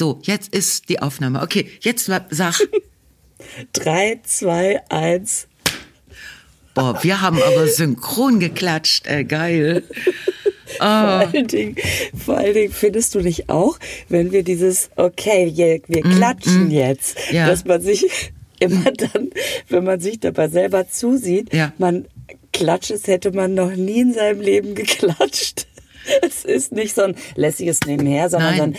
So, jetzt ist die Aufnahme. Okay, jetzt sag. Drei, zwei, eins. Boah, wir haben aber synchron geklatscht, äh, geil. Vor, allen Dingen, vor allen Dingen findest du nicht auch, wenn wir dieses, okay, wir, wir mm, klatschen mm, jetzt, ja. dass man sich immer dann, wenn man sich dabei selber zusieht, ja. man klatscht, es hätte man noch nie in seinem Leben geklatscht. Es ist nicht so ein lässiges Nebenher, sondern Nein. ein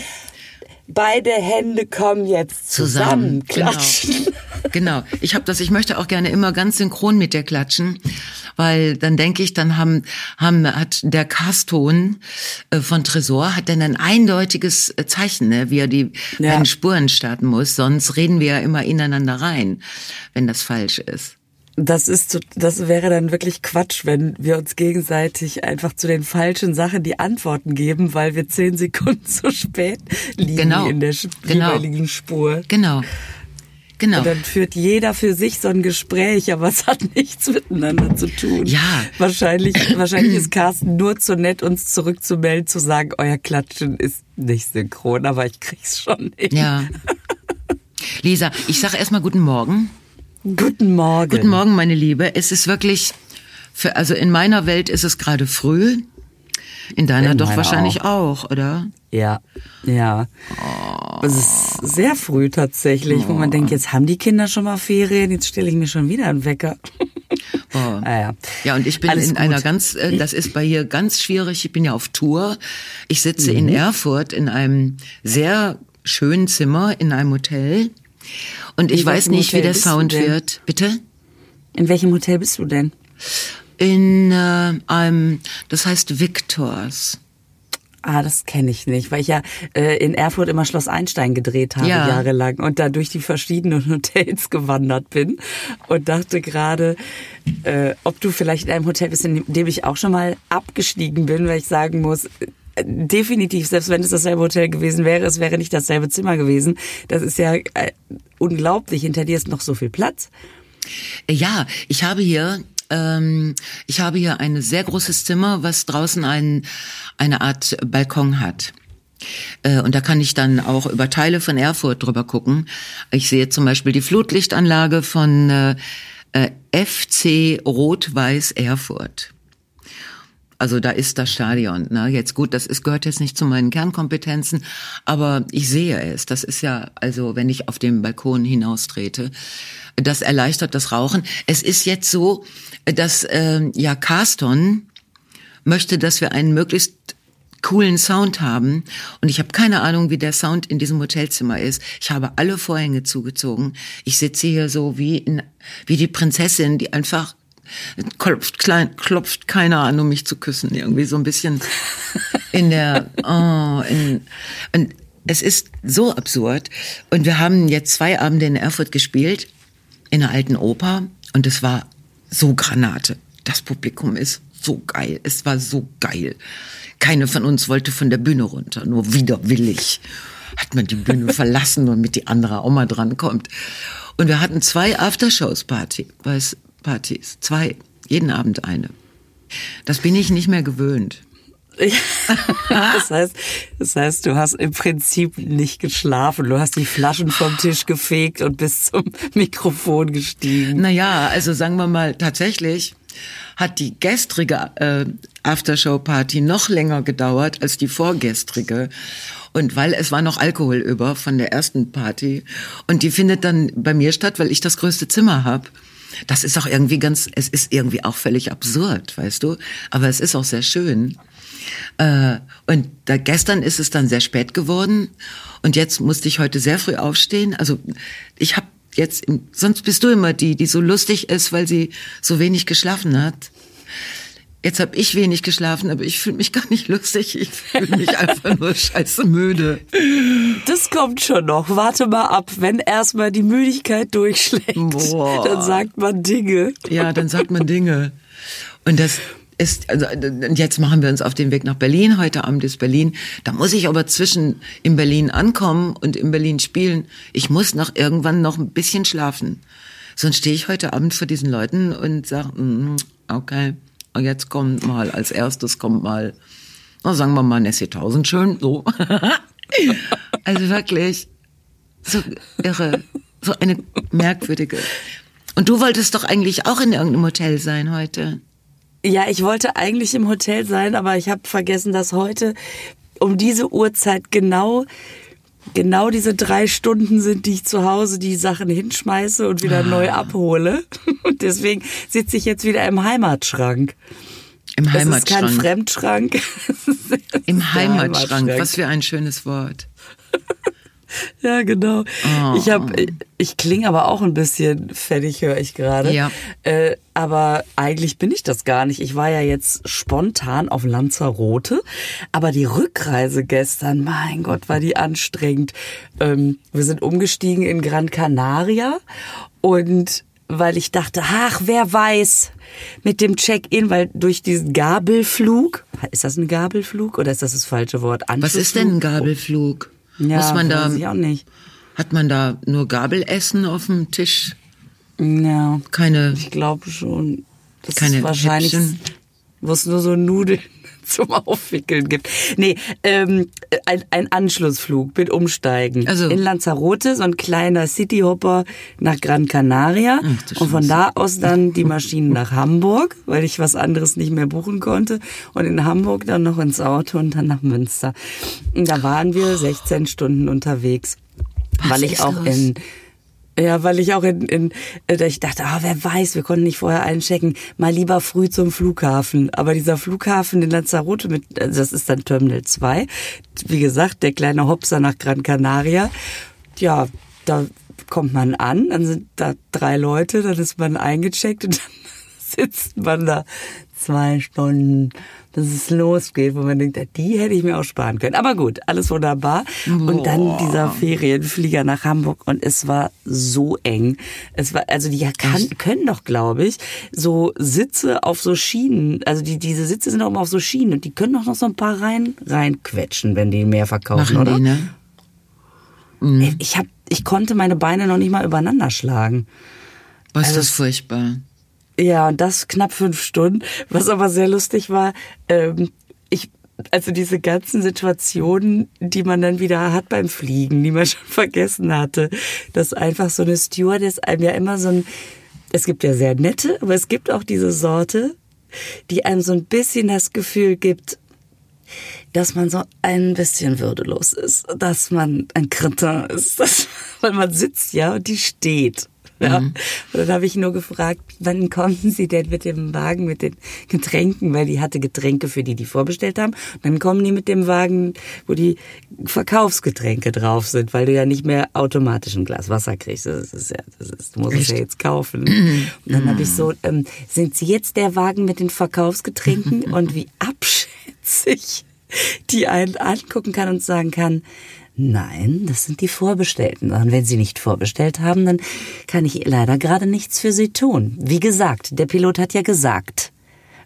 beide Hände kommen jetzt zusammen, zusammen klatschen. Genau. genau. Ich habe das, ich möchte auch gerne immer ganz synchron mit dir klatschen, weil dann denke ich, dann haben, haben hat der Castton äh, von Tresor hat dann ein eindeutiges äh, Zeichen, ne, wie er die ja. beiden Spuren starten muss. Sonst reden wir ja immer ineinander rein, wenn das falsch ist. Das ist, das wäre dann wirklich Quatsch, wenn wir uns gegenseitig einfach zu den falschen Sachen die Antworten geben, weil wir zehn Sekunden zu spät liegen genau. in der genau. jeweiligen Spur. Genau. Genau. Und dann führt jeder für sich so ein Gespräch, aber es hat nichts miteinander zu tun. Ja. Wahrscheinlich, wahrscheinlich ist Carsten nur zu nett, uns zurückzumelden, zu sagen, euer Klatschen ist nicht synchron, aber ich krieg's schon hin. Ja. Lisa, ich sage erstmal guten Morgen. Guten Morgen. Guten Morgen, meine Liebe. Es ist wirklich, für, also in meiner Welt ist es gerade früh. In deiner in doch wahrscheinlich auch. auch. oder? Ja, ja. Oh. Es ist sehr früh tatsächlich, oh. wo man oh. denkt, jetzt haben die Kinder schon mal Ferien, jetzt stelle ich mir schon wieder einen Wecker. Oh. Ah, ja. ja, und ich bin Alles in gut. einer ganz, äh, das ist bei hier ganz schwierig. Ich bin ja auf Tour. Ich sitze mhm. in Erfurt in einem sehr schönen Zimmer in einem Hotel und ich weiß nicht, Hotel wie der Sound wird. Bitte? In welchem Hotel bist du denn? In äh, einem, das heißt Victors. Ah, das kenne ich nicht, weil ich ja äh, in Erfurt immer Schloss Einstein gedreht habe ja. jahrelang und da durch die verschiedenen Hotels gewandert bin und dachte gerade, äh, ob du vielleicht in einem Hotel bist, in dem ich auch schon mal abgestiegen bin, weil ich sagen muss, definitiv, selbst wenn es dasselbe Hotel gewesen wäre, es wäre nicht dasselbe Zimmer gewesen. Das ist ja äh, unglaublich. Hinter dir ist noch so viel Platz. Ja, ich habe hier ähm, ich habe hier ein sehr großes Zimmer, was draußen ein, eine Art Balkon hat. Äh, und da kann ich dann auch über Teile von Erfurt drüber gucken. Ich sehe zum Beispiel die Flutlichtanlage von äh, FC Rot-Weiß Erfurt. Also da ist das Stadion. Ne? Jetzt gut, das ist, gehört jetzt nicht zu meinen Kernkompetenzen, aber ich sehe es. Das ist ja, also wenn ich auf dem Balkon hinaustrete, das erleichtert das Rauchen. Es ist jetzt so, dass äh, ja Carston möchte, dass wir einen möglichst coolen Sound haben. Und ich habe keine Ahnung, wie der Sound in diesem Hotelzimmer ist. Ich habe alle Vorhänge zugezogen. Ich sitze hier so wie in, wie die Prinzessin, die einfach klopft, klein, klopft keiner an, um mich zu küssen. Irgendwie so ein bisschen in der, oh, in, und es ist so absurd. Und wir haben jetzt zwei Abende in Erfurt gespielt, in einer alten Oper. Und es war so Granate. Das Publikum ist so geil. Es war so geil. Keine von uns wollte von der Bühne runter, nur widerwillig hat man die Bühne verlassen, damit die andere auch mal drankommt. Und wir hatten zwei Aftershows-Party, Partys. Zwei. Jeden Abend eine. Das bin ich nicht mehr gewöhnt. das heißt, das heißt, du hast im Prinzip nicht geschlafen. Du hast die Flaschen vom Tisch gefegt und bist zum Mikrofon gestiegen. Naja, also sagen wir mal, tatsächlich hat die gestrige äh, Aftershow-Party noch länger gedauert als die vorgestrige. Und weil es war noch Alkohol über von der ersten Party. Und die findet dann bei mir statt, weil ich das größte Zimmer habe. Das ist auch irgendwie ganz, es ist irgendwie auch völlig absurd, weißt du? Aber es ist auch sehr schön. Äh, und da, gestern ist es dann sehr spät geworden und jetzt musste ich heute sehr früh aufstehen. Also ich habe jetzt, sonst bist du immer die, die so lustig ist, weil sie so wenig geschlafen hat. Jetzt habe ich wenig geschlafen, aber ich fühle mich gar nicht lustig. Ich fühle mich einfach nur scheiße müde. Das kommt schon noch. Warte mal ab. Wenn erstmal die Müdigkeit durchschlägt, Boah. dann sagt man Dinge. Ja, dann sagt man Dinge. Und das ist, also jetzt machen wir uns auf den Weg nach Berlin. Heute Abend ist Berlin. Da muss ich aber zwischen in Berlin ankommen und in Berlin spielen. Ich muss noch irgendwann noch ein bisschen schlafen. Sonst stehe ich heute Abend vor diesen Leuten und sage, mm, okay. Jetzt kommt mal, als erstes kommt mal, na, sagen wir mal Nessie Tausendschön, so. Also wirklich, so irre, so eine merkwürdige. Und du wolltest doch eigentlich auch in irgendeinem Hotel sein heute. Ja, ich wollte eigentlich im Hotel sein, aber ich habe vergessen, dass heute um diese Uhrzeit genau genau diese drei Stunden sind, die ich zu Hause die Sachen hinschmeiße und wieder ah. neu abhole. Und deswegen sitze ich jetzt wieder im Heimatschrank. Im Heimatschrank. Es ist kein Fremdschrank. Im Heimatschrank. Heimatschrank. Was für ein schönes Wort. Ja, genau. Oh. Ich habe, ich klinge aber auch ein bisschen fertig, höre ich gerade. Ja. Äh, aber eigentlich bin ich das gar nicht. Ich war ja jetzt spontan auf Lanzarote, aber die Rückreise gestern, mein Gott, war die anstrengend. Ähm, wir sind umgestiegen in Gran Canaria und weil ich dachte, ach, wer weiß, mit dem Check-in, weil durch diesen Gabelflug, ist das ein Gabelflug oder ist das das falsche Wort? Was ist denn ein Gabelflug? Ja, Muss man da, ich auch nicht. Hat man da nur Gabelessen auf dem Tisch? Ja. Keine. Ich glaube schon. Das keine ist wahrscheinlich, wo es nur so Nudeln zum Aufwickeln gibt. Nee, ähm, ein, ein Anschlussflug mit Umsteigen. Also. In Lanzarote, so ein kleiner Cityhopper nach Gran Canaria. Ach, und von da aus dann die Maschinen nach Hamburg, weil ich was anderes nicht mehr buchen konnte. Und in Hamburg dann noch ins Auto und dann nach Münster. Und da waren wir 16 Stunden unterwegs. Was weil ich auch los? in ja, weil ich auch in, in äh, ich dachte, ah, wer weiß, wir konnten nicht vorher einchecken, mal lieber früh zum Flughafen. Aber dieser Flughafen in Lanzarote mit, also das ist dann Terminal 2. Wie gesagt, der kleine Hopser nach Gran Canaria. Ja, da kommt man an, dann sind da drei Leute, dann ist man eingecheckt und dann sitzt man da zwei Stunden dass es losgeht, wo man denkt, die hätte ich mir auch sparen können. Aber gut, alles wunderbar. Boah. Und dann dieser Ferienflieger nach Hamburg und es war so eng. Es war, also die kann, können doch, glaube ich, so Sitze auf so Schienen, also die, diese Sitze sind auch immer auf so Schienen und die können doch noch so ein paar rein, reinquetschen, wenn die mehr verkaufen, Machen oder? Die, ne? Mhm. Ich hab, ich konnte meine Beine noch nicht mal übereinander schlagen. Was also, ist das furchtbar? Ja, und das knapp fünf Stunden. Was aber sehr lustig war, ähm, ich, also diese ganzen Situationen, die man dann wieder hat beim Fliegen, die man schon vergessen hatte, dass einfach so eine Stewardess einem ja immer so ein, es gibt ja sehr nette, aber es gibt auch diese Sorte, die einem so ein bisschen das Gefühl gibt, dass man so ein bisschen würdelos ist, dass man ein Kretin ist, dass, weil man sitzt ja und die steht. Ja. Mhm. Und dann habe ich nur gefragt, wann kommen Sie denn mit dem Wagen mit den Getränken, weil die hatte Getränke für die, die vorbestellt haben. Und dann kommen die mit dem Wagen, wo die Verkaufsgetränke drauf sind, weil du ja nicht mehr automatisch ein Glas Wasser kriegst. Das ist ja, das ist, du musst Echt? es ja jetzt kaufen. Mhm. Und dann habe ich so, ähm, sind Sie jetzt der Wagen mit den Verkaufsgetränken? Und wie abschätzig die einen angucken kann und sagen kann, Nein, das sind die Vorbestellten. Und wenn Sie nicht vorbestellt haben, dann kann ich leider gerade nichts für Sie tun. Wie gesagt, der Pilot hat ja gesagt,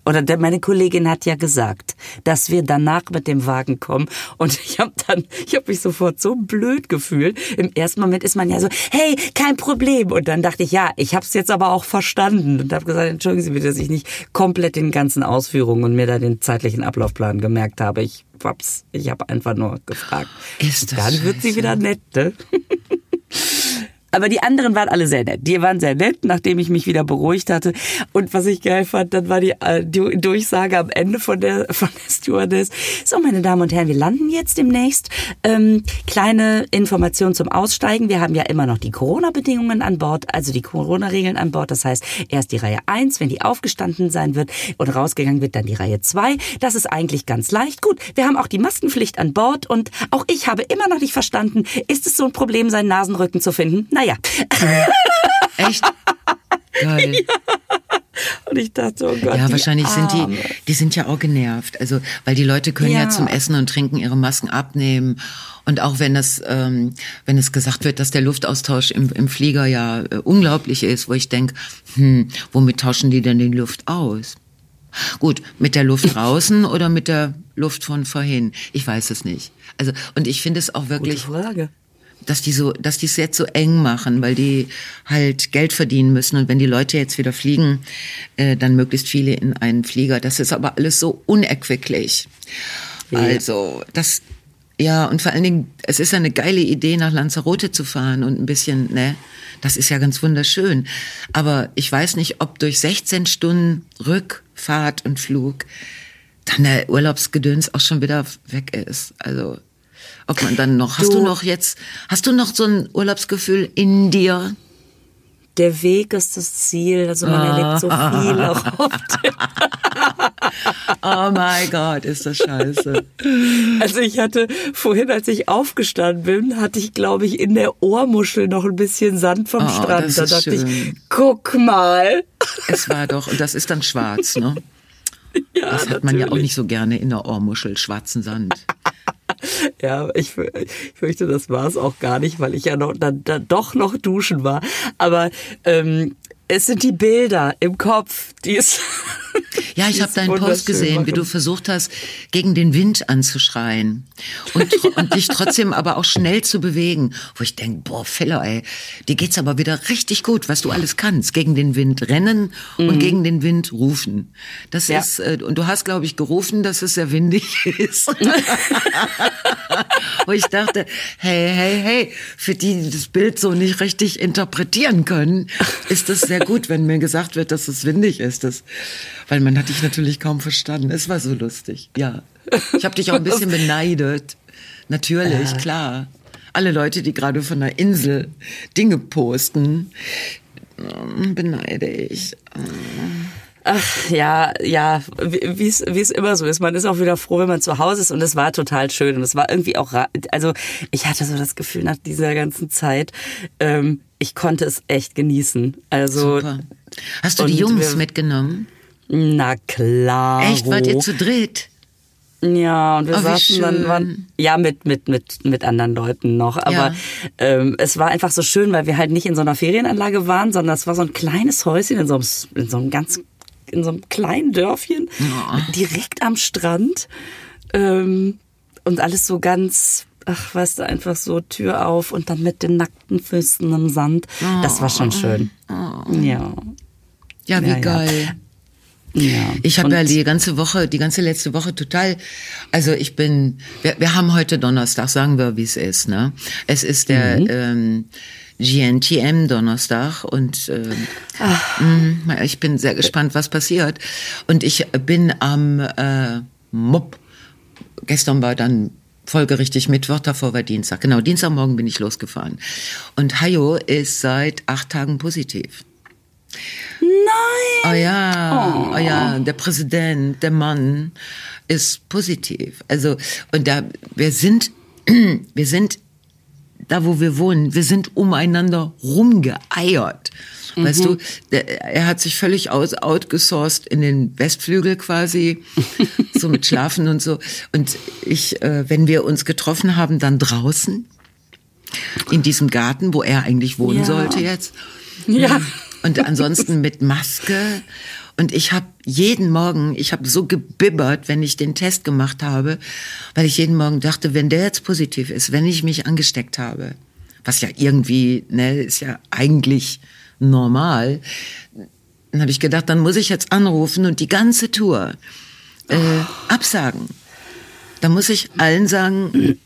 oder der, meine Kollegin hat ja gesagt, dass wir danach mit dem Wagen kommen. Und ich habe dann, ich habe mich sofort so blöd gefühlt. Im ersten Moment ist man ja so, hey, kein Problem. Und dann dachte ich, ja, ich habe es jetzt aber auch verstanden und habe gesagt, entschuldigen Sie bitte, dass ich nicht komplett den ganzen Ausführungen und mir da den zeitlichen Ablaufplan gemerkt habe. Ich hab's, ich habe einfach nur gefragt. Ist das dann scheiße. wird sie wieder nett, ne? Aber die anderen waren alle sehr nett. Die waren sehr nett, nachdem ich mich wieder beruhigt hatte. Und was ich geil fand, dann war die, äh, die Durchsage am Ende von der, von der Stewardess. So, meine Damen und Herren, wir landen jetzt demnächst. Ähm, kleine Information zum Aussteigen. Wir haben ja immer noch die Corona-Bedingungen an Bord, also die Corona-Regeln an Bord. Das heißt, erst die Reihe 1, wenn die aufgestanden sein wird und rausgegangen wird, dann die Reihe 2. Das ist eigentlich ganz leicht. Gut, wir haben auch die Maskenpflicht an Bord und auch ich habe immer noch nicht verstanden, ist es so ein Problem, seinen Nasenrücken zu finden? Naja, naja. Echt? Geil. Ja. Und ich dachte, oh Gott. Ja, wahrscheinlich sind die, die sind ja auch genervt. Also, weil die Leute können ja. ja zum Essen und Trinken ihre Masken abnehmen. Und auch wenn das, ähm, wenn es gesagt wird, dass der Luftaustausch im, im Flieger ja äh, unglaublich ist, wo ich denke, hm, womit tauschen die denn die Luft aus? Gut, mit der Luft draußen oder mit der Luft von vorhin? Ich weiß es nicht. Also, und ich finde es auch wirklich. Gute Frage dass die so, dass die es jetzt so eng machen, weil die halt Geld verdienen müssen und wenn die Leute jetzt wieder fliegen, äh, dann möglichst viele in einen Flieger. Das ist aber alles so unerquicklich. Ja. Also das Ja, und vor allen Dingen, es ist eine geile Idee, nach Lanzarote zu fahren und ein bisschen, ne, das ist ja ganz wunderschön. Aber ich weiß nicht, ob durch 16 Stunden Rückfahrt und Flug dann der Urlaubsgedöns auch schon wieder weg ist. Also, ob man dann noch, hast du, du noch jetzt, hast du noch so ein Urlaubsgefühl in dir? der Weg ist das Ziel. Also man erlebt so viel auch oft. oh mein Gott, ist das scheiße. Also ich hatte vorhin, als ich aufgestanden bin, hatte ich, glaube ich, in der Ohrmuschel noch ein bisschen Sand vom oh, Strand. Da dachte schön. ich, guck mal. Es war doch, und das ist dann schwarz, ne? Ja, das hat natürlich. man ja auch nicht so gerne in der Ohrmuschel, schwarzen Sand. Ja, ich, ich fürchte, das war es auch gar nicht, weil ich ja noch dann, dann doch noch duschen war. Aber ähm, es sind die Bilder im Kopf, die es. Ja, ich habe deinen Post gesehen, machen. wie du versucht hast, gegen den Wind anzuschreien und, und dich trotzdem aber auch schnell zu bewegen. Wo ich denk, boah, Feller, ey, dir geht's aber wieder richtig gut, was du alles kannst. Gegen den Wind rennen mhm. und gegen den Wind rufen. Das ja. ist, äh, und du hast, glaube ich, gerufen, dass es sehr windig ist. Wo ich dachte, hey, hey, hey, für die, die das Bild so nicht richtig interpretieren können, ist das sehr gut, wenn mir gesagt wird, dass es windig ist. Das, weil man hat dich natürlich kaum verstanden. Es war so lustig, ja. Ich habe dich auch ein bisschen beneidet. Natürlich, äh. klar. Alle Leute, die gerade von der Insel Dinge posten, ähm, beneide ich. Ach ja, ja, wie es wie es immer so ist. Man ist auch wieder froh, wenn man zu Hause ist und es war total schön und es war irgendwie auch, also ich hatte so das Gefühl nach dieser ganzen Zeit, ähm, ich konnte es echt genießen. Also Super. hast du die Jungs wir, mitgenommen? Na klar. Echt, wart ihr zu dritt? Ja, und wir oh, saßen dann, waren, ja, mit, mit, mit, mit anderen Leuten noch. Aber ja. ähm, es war einfach so schön, weil wir halt nicht in so einer Ferienanlage waren, sondern es war so ein kleines Häuschen in so einem, in so einem ganz, in so einem kleinen Dörfchen, ja. direkt am Strand. Ähm, und alles so ganz, ach, weißt du, einfach so Tür auf und dann mit den nackten Füßen im Sand. Oh. Das war schon schön. Oh. Ja. Ja, wie ja, geil. Ja. Ich habe ja die ganze Woche, die ganze letzte Woche total, also ich bin, wir, wir haben heute Donnerstag, sagen wir, wie es ist, ne? Es ist der mhm. ähm, GNTM Donnerstag und äh, mh, ich bin sehr gespannt, was passiert. Und ich bin am äh, Mob. Gestern war dann folgerichtig Mittwoch, davor war Dienstag. Genau, Dienstagmorgen bin ich losgefahren. Und Hayo ist seit acht Tagen positiv. Nein. Oh ja, oh. oh. ja, der Präsident, der Mann ist positiv. Also und da wir sind wir sind da wo wir wohnen, wir sind umeinander rumgeeiert. Mhm. Weißt du, der, er hat sich völlig aus, outgesourced in den Westflügel quasi, so mit Schlafen und so. Und ich, äh, wenn wir uns getroffen haben, dann draußen in diesem Garten, wo er eigentlich wohnen ja. sollte jetzt. Ja. Und ansonsten mit Maske. Und ich habe jeden Morgen, ich habe so gebibbert, wenn ich den Test gemacht habe, weil ich jeden Morgen dachte, wenn der jetzt positiv ist, wenn ich mich angesteckt habe, was ja irgendwie, ne, ist ja eigentlich normal, dann habe ich gedacht, dann muss ich jetzt anrufen und die ganze Tour äh, absagen. Da muss ich allen sagen,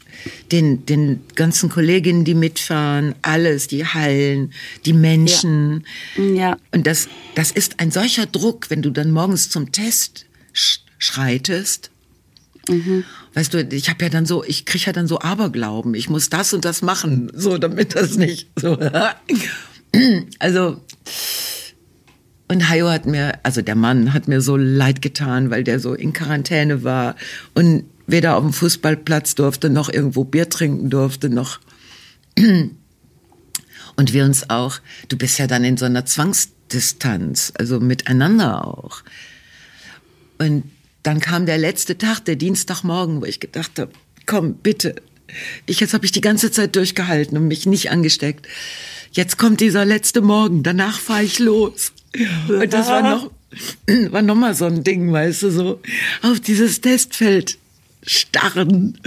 den, den ganzen Kolleginnen, die mitfahren, alles, die Hallen, die Menschen. Ja. ja. Und das, das ist ein solcher Druck, wenn du dann morgens zum Test schreitest. Mhm. Weißt du, ich habe ja dann so, ich kriege ja dann so Aberglauben. Ich muss das und das machen, so damit das nicht so. also und Hayo hat mir, also der Mann hat mir so leid getan, weil der so in Quarantäne war und weder auf dem Fußballplatz durfte, noch irgendwo Bier trinken durfte, noch. Und wir uns auch, du bist ja dann in so einer Zwangsdistanz, also miteinander auch. Und dann kam der letzte Tag, der Dienstagmorgen, wo ich gedacht habe, komm, bitte. Ich, jetzt habe ich die ganze Zeit durchgehalten und mich nicht angesteckt. Jetzt kommt dieser letzte Morgen, danach fahre ich los. Und das war noch, war noch mal so ein Ding, weißt du, so auf dieses Testfeld starren,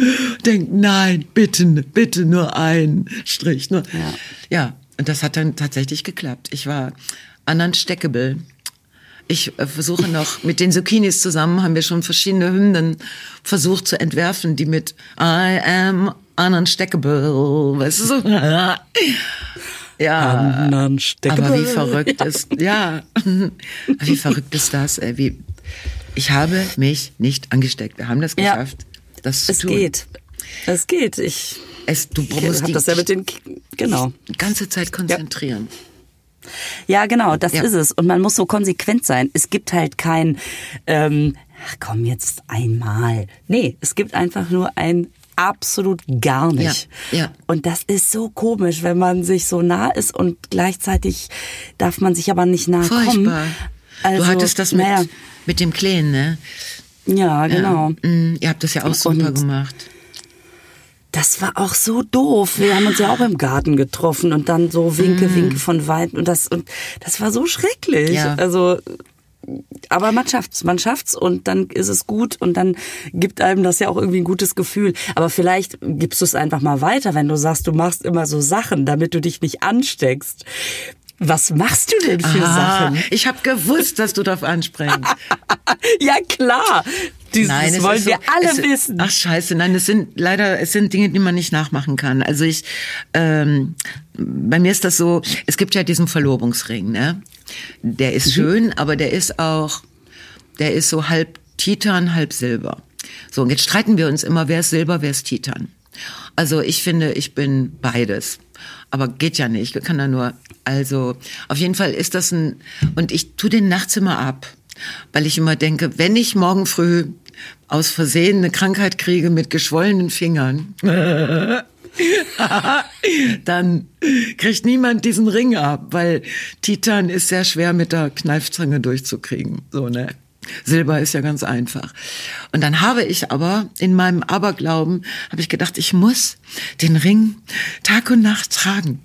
denken, nein, bitte, bitte nur ein Strich. Nur. Ja. ja, und das hat dann tatsächlich geklappt. Ich war ununsteckable. ich äh, versuche noch, mit den Zucchinis zusammen haben wir schon verschiedene Hymnen versucht zu entwerfen, die mit I am ununsteckable, weißt du so? Ja, aber wie verrückt ist, ja, wie verrückt ist das, ey, wie, ich habe mich nicht angesteckt. Wir haben das geschafft, ja, das zu es tun. Es geht. Es geht. Ich, es, du musst die, das ja mit den, genau. die ganze Zeit konzentrieren. Ja, ja genau, das ja. ist es. Und man muss so konsequent sein. Es gibt halt kein, ähm, ach komm, jetzt einmal. Nee, es gibt einfach nur ein absolut gar nicht. Ja, ja. Und das ist so komisch, wenn man sich so nah ist und gleichzeitig darf man sich aber nicht nahe Furchtbar. kommen. Also, du hattest das mit, naja. mit dem Kleen, ne? Ja, genau. Ja. Mm, ihr habt das ja auch super und gemacht. Das war auch so doof. Wir haben uns ja auch im Garten getroffen und dann so Winke, mm. Winke von weit und das und das war so schrecklich. Ja. Also aber man schafft's, man schafft's und dann ist es gut und dann gibt einem das ja auch irgendwie ein gutes Gefühl. Aber vielleicht gibst du es einfach mal weiter, wenn du sagst, du machst immer so Sachen, damit du dich nicht ansteckst. Was machst du denn für Aha, Sachen? Ich habe gewusst, dass du darauf anspringst. ja klar. Dieses nein, wollen so, wir alle es, wissen. Ach scheiße, nein, es sind leider, es sind Dinge, die man nicht nachmachen kann. Also ich, ähm, bei mir ist das so, es gibt ja diesen Verlobungsring, ne? Der ist mhm. schön, aber der ist auch, der ist so halb Titan, halb Silber. So, und jetzt streiten wir uns immer, wer ist Silber, wer ist Titan. Also ich finde, ich bin beides. Aber geht ja nicht, ich kann da nur, also auf jeden Fall ist das ein, und ich tu den nachts immer ab, weil ich immer denke, wenn ich morgen früh aus Versehen eine Krankheit kriege mit geschwollenen Fingern, dann kriegt niemand diesen Ring ab, weil Titan ist sehr schwer mit der Kneifzange durchzukriegen. So, ne? Silber ist ja ganz einfach. Und dann habe ich aber in meinem Aberglauben, habe ich gedacht, ich muss den Ring Tag und Nacht tragen,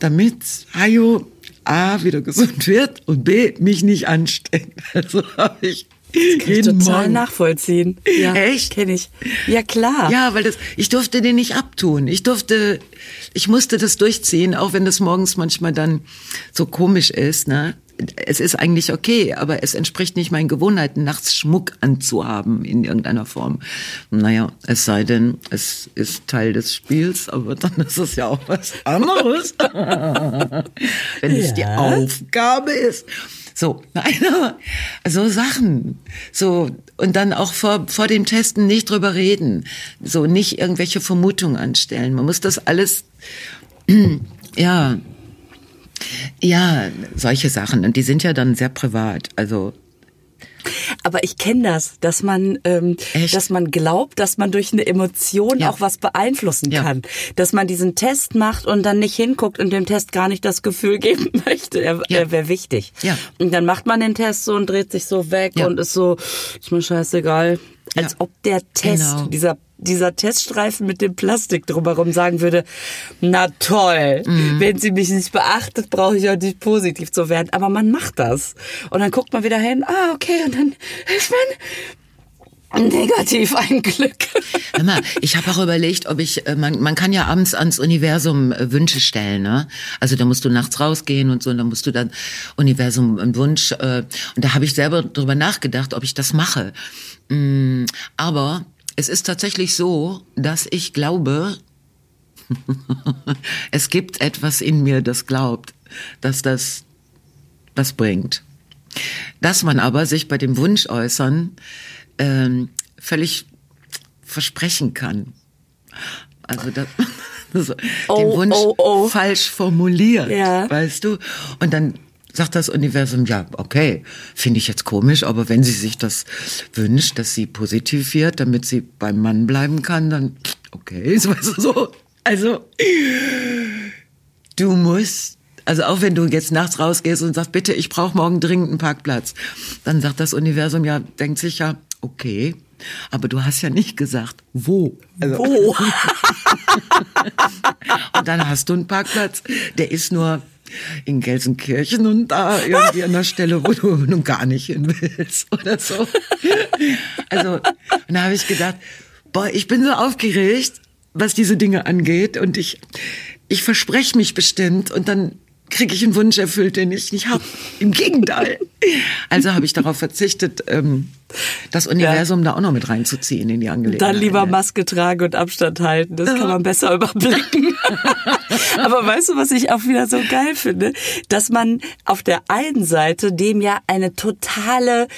damit Hayo A wieder gesund wird und B mich nicht ansteckt. Also habe ich das kann jeden ich total Morgen. nachvollziehen. Ja, Echt? Kenne ich. Ja, klar. Ja, weil das, ich durfte den nicht abtun. Ich durfte, ich musste das durchziehen, auch wenn das morgens manchmal dann so komisch ist, ne? Es ist eigentlich okay, aber es entspricht nicht meinen Gewohnheiten, nachts Schmuck anzuhaben in irgendeiner Form. Naja, es sei denn, es ist Teil des Spiels, aber dann ist es ja auch was anderes. wenn es die Aufgabe ist. So, nein, so Sachen. So, und dann auch vor, vor dem Testen nicht drüber reden. So, nicht irgendwelche Vermutungen anstellen. Man muss das alles, ja, ja, solche Sachen. Und die sind ja dann sehr privat. Also, aber ich kenne das, dass man, ähm, dass man glaubt, dass man durch eine Emotion ja. auch was beeinflussen ja. kann. Dass man diesen Test macht und dann nicht hinguckt und dem Test gar nicht das Gefühl geben möchte, er, ja. er wäre wichtig. Ja. Und dann macht man den Test so und dreht sich so weg und ist so, ist mir scheißegal. Als ob der Test, genau. dieser dieser Teststreifen mit dem Plastik drumherum sagen würde, na toll, mhm. wenn sie mich nicht beachtet, brauche ich auch nicht positiv zu werden. Aber man macht das. Und dann guckt man wieder hin, ah, okay, und dann ist man negativ ein Glück. Hör mal, ich habe auch überlegt, ob ich, äh, man, man kann ja abends ans Universum äh, Wünsche stellen, ne? Also da musst du nachts rausgehen und so, und dann musst du dann Universum einen Wunsch, äh, und da habe ich selber drüber nachgedacht, ob ich das mache. Mm, aber es ist tatsächlich so, dass ich glaube, es gibt etwas in mir, das glaubt, dass das was bringt. Dass man aber sich bei dem Wunsch äußern ähm, völlig versprechen kann. Also das, also oh, den Wunsch oh, oh. falsch formuliert, ja. weißt du? Und dann sagt das Universum, ja, okay, finde ich jetzt komisch, aber wenn sie sich das wünscht, dass sie positiv wird, damit sie beim Mann bleiben kann, dann okay, so, so. Also, du musst, also auch wenn du jetzt nachts rausgehst und sagst, bitte, ich brauche morgen dringend einen Parkplatz, dann sagt das Universum ja, denkt sich ja, okay, aber du hast ja nicht gesagt, wo. Also, wo? und dann hast du einen Parkplatz, der ist nur in Gelsenkirchen und da irgendwie an der Stelle, wo du nun gar nicht hin willst oder so. Also, und da habe ich gedacht, boah, ich bin so aufgeregt, was diese Dinge angeht und ich, ich verspreche mich bestimmt und dann kriege ich einen Wunsch erfüllt, den ich nicht habe. Im Gegenteil. Also habe ich darauf verzichtet, ähm, das Universum ja. da auch noch mit reinzuziehen in die Angelegenheit. Dann lieber Maske tragen und Abstand halten, das kann man besser überblicken. Aber weißt du, was ich auch wieder so geil finde? Dass man auf der einen Seite dem ja eine totale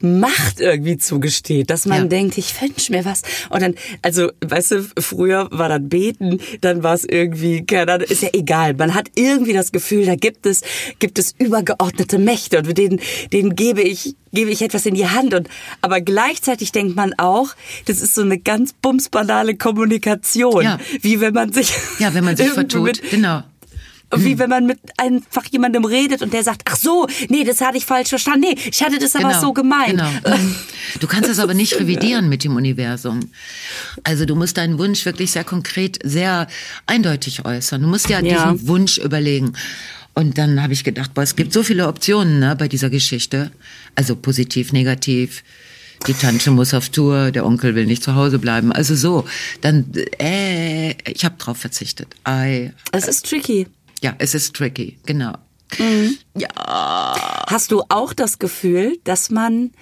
Macht irgendwie zugesteht, dass man ja. denkt, ich wünsche mir was. Und dann, also, weißt du, früher war dann Beten, dann war es irgendwie, keine Ahnung, ist ja egal. Man hat irgendwie das Gefühl, da gibt es, gibt es übergeordnete Mächte und denen, denen gebe ich gebe ich etwas in die Hand und aber gleichzeitig denkt man auch, das ist so eine ganz bumsbanale Kommunikation, ja. wie wenn man sich ja, wenn man sich vertut, mit, genau. Wie wenn man mit einfach jemandem redet und der sagt, ach so, nee, das hatte ich falsch verstanden. Nee, ich hatte das aber genau, so gemeint. Genau. Du kannst es aber nicht revidieren mit dem Universum. Also du musst deinen Wunsch wirklich sehr konkret, sehr eindeutig äußern. Du musst ja, ja. diesen Wunsch überlegen. Und dann habe ich gedacht, boah, es gibt so viele Optionen ne, bei dieser Geschichte. Also positiv, negativ. Die Tante muss auf Tour, der Onkel will nicht zu Hause bleiben. Also so, dann, äh, ich habe drauf verzichtet. I, es ist tricky. Ja, es ist tricky, genau. Mhm. Ja. Hast du auch das Gefühl, dass man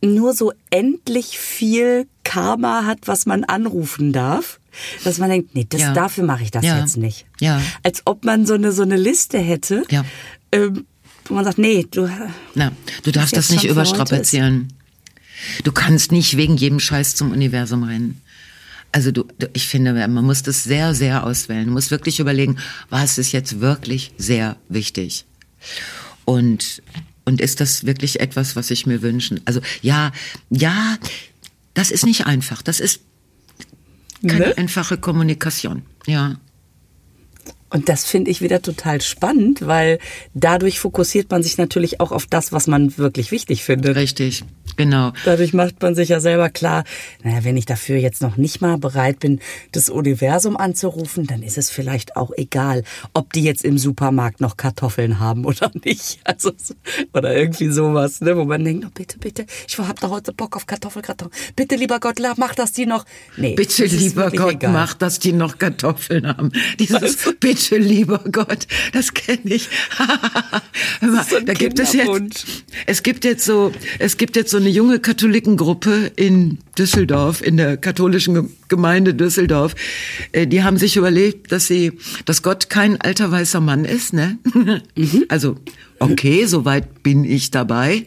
nur so endlich viel Karma hat, was man anrufen darf? dass man denkt, nee, das, ja. dafür mache ich das ja. jetzt nicht. Ja. Als ob man so eine, so eine Liste hätte, ja. ähm, wo man sagt, nee, du, Na, du darfst das nicht überstrapazieren. Du kannst nicht wegen jedem Scheiß zum Universum rennen. Also du, ich finde, man muss das sehr, sehr auswählen. Du musst wirklich überlegen, was ist jetzt wirklich sehr wichtig. Und, und ist das wirklich etwas, was ich mir wünschen? Also ja, ja, das ist nicht einfach. Das ist keine ne? einfache Kommunikation, ja. Und das finde ich wieder total spannend, weil dadurch fokussiert man sich natürlich auch auf das, was man wirklich wichtig findet. Richtig. Genau. Dadurch macht man sich ja selber klar, naja, wenn ich dafür jetzt noch nicht mal bereit bin, das Universum anzurufen, dann ist es vielleicht auch egal, ob die jetzt im Supermarkt noch Kartoffeln haben oder nicht. Also, oder irgendwie sowas, ne, wo man denkt, oh, bitte, bitte, ich hab da heute Bock auf Kartoffelkartoffeln. Bitte, lieber Gott, mach, dass die noch, nee. Bitte, lieber Gott, egal. mach, dass die noch Kartoffeln haben. Dieses, bitte, lieber Gott, das kenne ich. so da gibt es jetzt, es gibt jetzt so, es gibt jetzt so eine junge Katholikengruppe in Düsseldorf, in der katholischen Gemeinde Düsseldorf. Äh, die haben sich überlegt, dass sie, dass Gott kein alter weißer Mann ist, ne? Mhm. Also, okay, soweit bin ich dabei.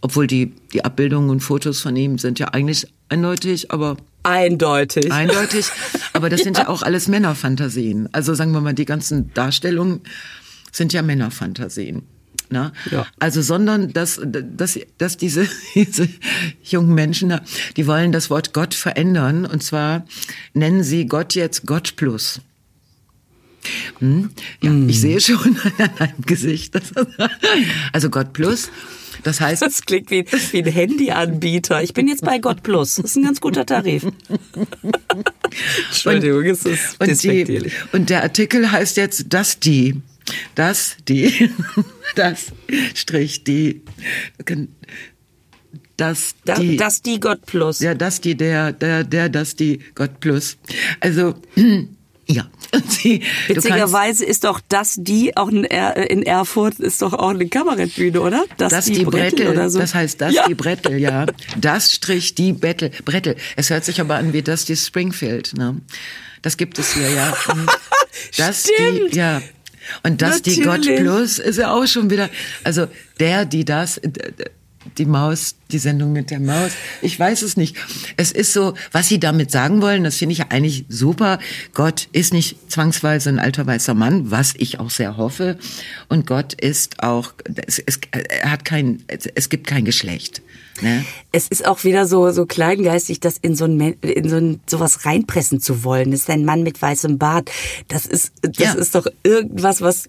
Obwohl die, die Abbildungen und Fotos von ihm sind ja eigentlich eindeutig, aber Eindeutig. Eindeutig. Aber das sind ja. ja auch alles Männerfantasien. Also sagen wir mal, die ganzen Darstellungen sind ja Männerfantasien. Ne? Ja. Also, sondern dass, dass, dass diese, diese jungen Menschen, die wollen das Wort Gott verändern. Und zwar nennen sie Gott jetzt Gott plus. Hm? Ja, mm. ich sehe schon an deinem Gesicht. also Gott plus. Das heißt. Das klingt wie, wie ein Handyanbieter. Ich bin jetzt bei Gott Plus. Das ist ein ganz guter Tarif. Entschuldigung, ist das und, die, und der Artikel heißt jetzt das die das, die, das, Strich, die, das, die, das, die Gott plus. Ja, das, die, der, der, der, das, die Gott plus. Also, ja. Sie, Witzigerweise ist doch das die auch in, er in, Erfurt ist doch auch eine Kabarettbühne, oder? Das, das die, die Brettel, Brettel, oder so. Das heißt das ja. die Brettel, ja. Das Strich die Bettel, Brettel. Es hört sich aber an wie das die Springfield. Ne? Das gibt es hier, ja. Das Stimmt. die, ja. Und das, Natürlich. die Gott Plus, ist ja auch schon wieder, also der, die das, die Maus, die Sendung mit der Maus. Ich weiß es nicht. Es ist so, was sie damit sagen wollen, das finde ich ja eigentlich super. Gott ist nicht zwangsweise ein alter weißer Mann, was ich auch sehr hoffe. Und Gott ist auch, es, es, er hat kein, es gibt kein Geschlecht. Ne? Es ist auch wieder so, so kleingeistig, das in so ein, in so ein, sowas reinpressen zu wollen. Das ist ein Mann mit weißem Bart. Das ist, das ja. ist doch irgendwas, was,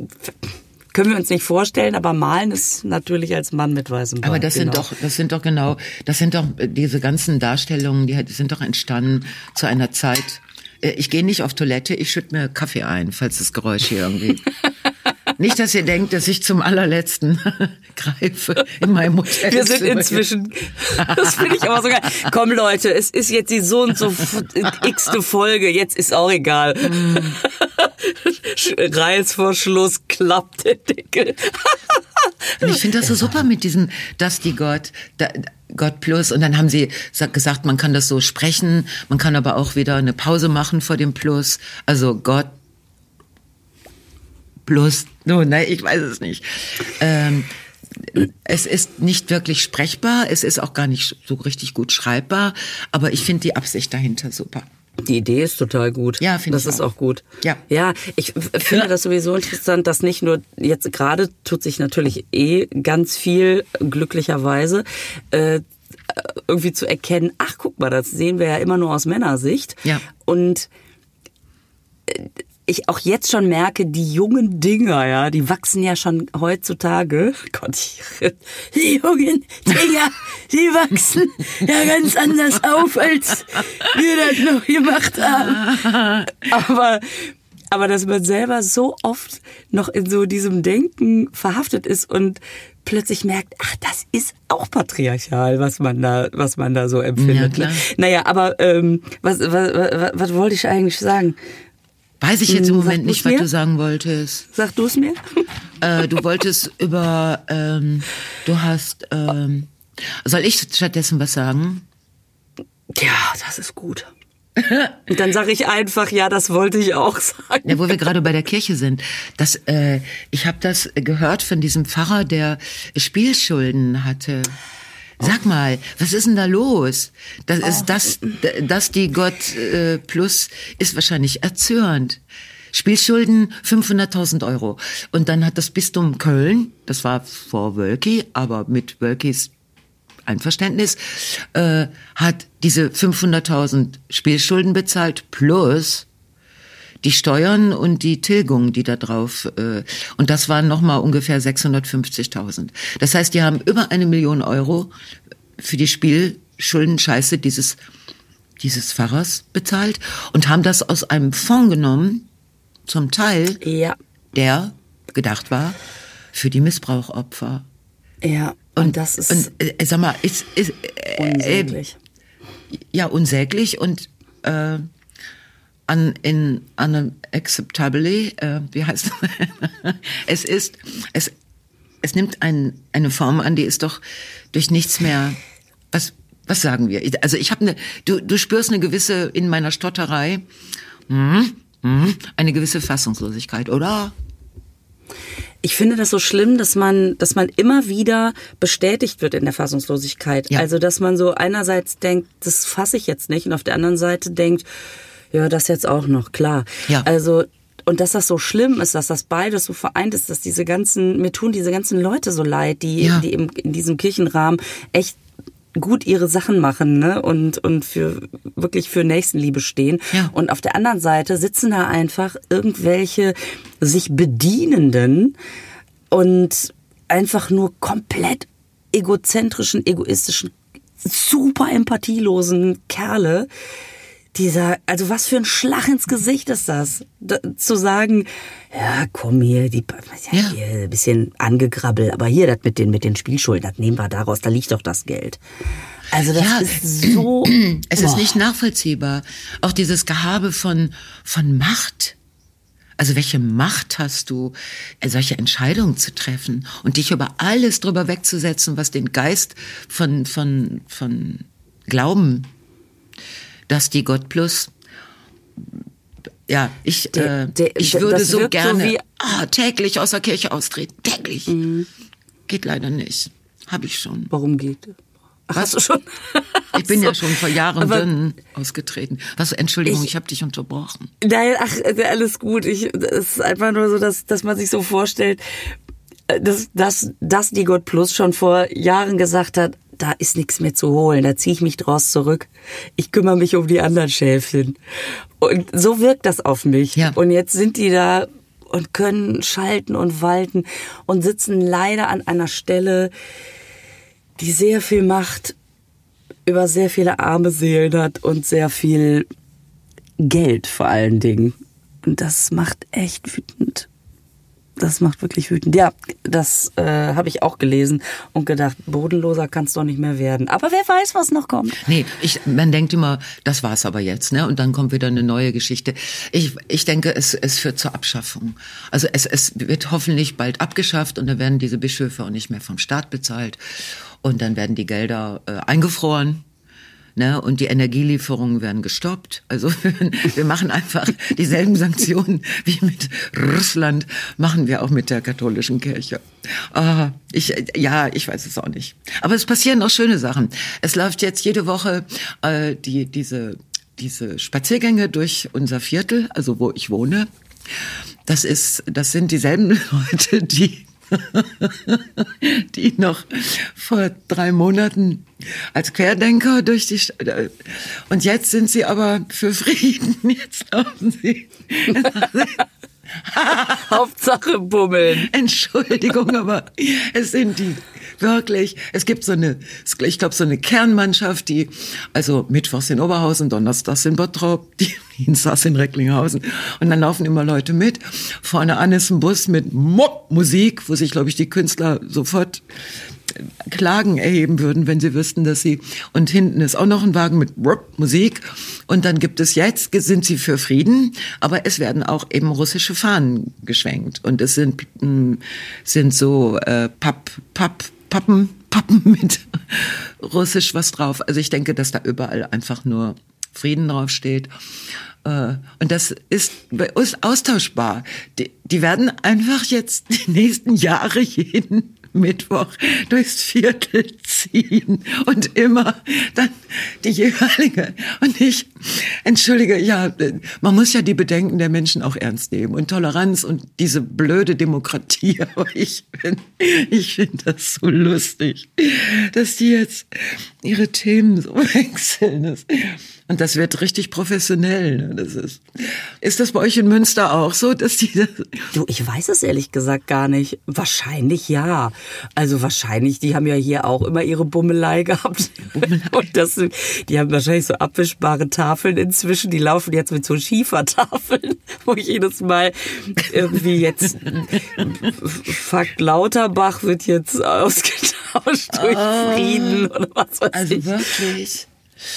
können wir uns nicht vorstellen, aber malen ist natürlich als Mann mit weißem Bart. Aber das genau. sind doch, das sind doch genau, das sind doch diese ganzen Darstellungen, die sind doch entstanden zu einer Zeit. Äh, ich gehe nicht auf Toilette, ich schütte mir Kaffee ein, falls das Geräusch hier irgendwie. Nicht, dass ihr denkt, dass ich zum allerletzten greife in meinem Hotel. Wir sind inzwischen, das finde ich aber sogar, komm Leute, es ist jetzt die so und so x-te Folge, jetzt ist auch egal. Mm. Reißverschluss klappt der Deckel. Und ich finde das so super mit diesem Dusty Gott, Gott Plus. Und dann haben sie gesagt, man kann das so sprechen, man kann aber auch wieder eine Pause machen vor dem Plus. Also Gott Plus. No, ne, ich weiß es nicht. Ähm, es ist nicht wirklich sprechbar, es ist auch gar nicht so richtig gut schreibbar, aber ich finde die Absicht dahinter super. Die Idee ist total gut. Ja, finde ich. Das ist auch. auch gut. Ja. Ja, ich finde das sowieso interessant, dass nicht nur jetzt gerade tut sich natürlich eh ganz viel glücklicherweise äh, irgendwie zu erkennen. Ach, guck mal, das sehen wir ja immer nur aus Männersicht. Ja. Und äh, ich auch jetzt schon merke, die jungen Dinger, ja, die wachsen ja schon heutzutage. Gott, ich, die jungen Dinger, die wachsen ja ganz anders auf, als wir das noch gemacht haben. Aber, aber dass man selber so oft noch in so diesem Denken verhaftet ist und plötzlich merkt, ach, das ist auch patriarchal, was man da, was man da so empfindet. Ja, klar. Naja, aber ähm, was, was, was, was wollte ich eigentlich sagen? Weiß ich jetzt im hm, Moment nicht, was mir? du sagen wolltest. Sag du es mir. Äh, du wolltest über, ähm, du hast, ähm, soll ich stattdessen was sagen? Ja, das ist gut. Und dann sage ich einfach, ja, das wollte ich auch sagen. Ja, wo wir gerade bei der Kirche sind. Das, äh, ich habe das gehört von diesem Pfarrer, der Spielschulden hatte. Sag mal, was ist denn da los? Das ist oh. das, das die Gott äh, Plus ist wahrscheinlich erzürnt. Spielschulden 500.000 Euro. Und dann hat das Bistum Köln, das war vor Wölki, aber mit Wölkis Einverständnis, äh, hat diese 500.000 Spielschulden bezahlt plus die Steuern und die Tilgung, die da drauf, äh, und das waren nochmal ungefähr 650.000. Das heißt, die haben über eine Million Euro für die Spielschuldenscheiße dieses, dieses Pfarrers bezahlt und haben das aus einem Fonds genommen, zum Teil, ja. der gedacht war für die Missbrauchopfer. Ja, und, und das ist. Und, äh, sag mal, ist, ist äh, unsäglich. Äh, ja, unsäglich und äh, un, in unacceptably, äh, wie heißt das? es ist, es, es nimmt ein, eine Form an, die ist doch durch nichts mehr, was, was sagen wir? Also ich habe eine, du, du spürst eine gewisse, in meiner Stotterei, hm, hm, eine gewisse Fassungslosigkeit, oder? Ich finde das so schlimm, dass man, dass man immer wieder bestätigt wird in der Fassungslosigkeit. Ja. Also, dass man so einerseits denkt, das fasse ich jetzt nicht, und auf der anderen Seite denkt, ja, das jetzt auch noch, klar. Ja. Also und dass das so schlimm ist, dass das beides so vereint ist, dass diese ganzen, mir tun diese ganzen Leute so leid, die, ja. die im, in diesem Kirchenrahmen echt gut ihre Sachen machen ne? und, und für wirklich für Nächstenliebe stehen. Ja. Und auf der anderen Seite sitzen da einfach irgendwelche sich Bedienenden und einfach nur komplett egozentrischen, egoistischen, super empathielosen Kerle, dieser, also was für ein Schlag ins Gesicht ist das, da, zu sagen, ja, komm hier, die, ja, ja. Hier, ein bisschen angegrabbelt, aber hier, das mit den, mit den Spielschulden, das nehmen wir daraus, da liegt doch das Geld. Also das ja, ist so. Es ist nicht nachvollziehbar. Auch dieses Gehabe von, von Macht. Also welche Macht hast du, solche Entscheidungen zu treffen und dich über alles drüber wegzusetzen, was den Geist von, von, von Glauben dass die Gott Plus ja, ich, der, äh, der, ich würde so gerne so ah, täglich aus der Kirche austreten. Täglich. Mhm. Geht leider nicht. Habe ich schon. Warum geht? Ach, Was? Hast du schon? ich bin so. ja schon vor Jahren dünn ausgetreten. Was? Entschuldigung, ich, ich habe dich unterbrochen. Nein, ach, alles gut. Ich, es ist einfach nur so, dass, dass man sich so vorstellt, äh, dass, dass, dass die Gott Plus schon vor Jahren gesagt hat, da ist nichts mehr zu holen, da ziehe ich mich draus zurück. Ich kümmere mich um die anderen Schäfchen. Und so wirkt das auf mich. Ja. Und jetzt sind die da und können schalten und walten und sitzen leider an einer Stelle, die sehr viel Macht über sehr viele arme Seelen hat und sehr viel Geld vor allen Dingen. Und das macht echt wütend. Das macht wirklich wütend. Ja, das äh, habe ich auch gelesen und gedacht, bodenloser kann es doch nicht mehr werden. Aber wer weiß, was noch kommt. Nee, ich, man denkt immer, das war's aber jetzt, ne? Und dann kommt wieder eine neue Geschichte. Ich, ich denke, es, es führt zur Abschaffung. Also es, es wird hoffentlich bald abgeschafft und dann werden diese Bischöfe auch nicht mehr vom Staat bezahlt. Und dann werden die Gelder äh, eingefroren ne? und die Energielieferungen werden gestoppt. Also wir machen einfach dieselben Sanktionen wie mit Russland, machen wir auch mit der katholischen Kirche. Ah, ich, ja, ich weiß es auch nicht. Aber es passieren auch schöne Sachen. Es läuft jetzt jede Woche äh, die, diese, diese Spaziergänge durch unser Viertel, also wo ich wohne. Das ist, das sind dieselben Leute, die die noch vor drei Monaten als Querdenker durch die Stadt. Und jetzt sind sie aber für Frieden. Jetzt laufen sie. Hauptsache bummeln. Entschuldigung, aber es sind die wirklich. Es gibt so eine, ich glaube, so eine Kernmannschaft, die, also Mittwochs in Oberhausen, Donnerstags in Bottrop, die Dienstags in Recklinghausen. Und dann laufen immer Leute mit. Vorne an ist ein Bus mit Musik, wo sich, glaube ich, die Künstler sofort Klagen erheben würden, wenn sie wüssten, dass sie und hinten ist auch noch ein Wagen mit Musik und dann gibt es jetzt sind sie für Frieden, aber es werden auch eben russische Fahnen geschwenkt und es sind hm, sind so äh, Papp Papp Pappen Pappen mit russisch was drauf. Also ich denke, dass da überall einfach nur Frieden draufsteht. Äh, und das ist bei uns austauschbar. Die, die werden einfach jetzt die nächsten Jahre jeden Mittwoch durchs Viertel ziehen und immer dann die jeweilige. Und ich, entschuldige, ja, man muss ja die Bedenken der Menschen auch ernst nehmen und Toleranz und diese blöde Demokratie. Aber ich bin, ich finde das so lustig, dass die jetzt ihre Themen so wechseln. Und das wird richtig professionell. Ne? Das ist, ist das bei euch in Münster auch so, dass die das Du, ich weiß es ehrlich gesagt gar nicht. Wahrscheinlich ja. Also wahrscheinlich, die haben ja hier auch immer ihre Bummelei gehabt. Bummelei. Und das sind, die haben wahrscheinlich so abwischbare Tafeln inzwischen. Die laufen jetzt mit so Schiefertafeln, wo ich jedes Mal irgendwie jetzt Fakt Lauterbach wird jetzt ausgetauscht durch oh, Frieden oder was weiß also ich. Also wirklich.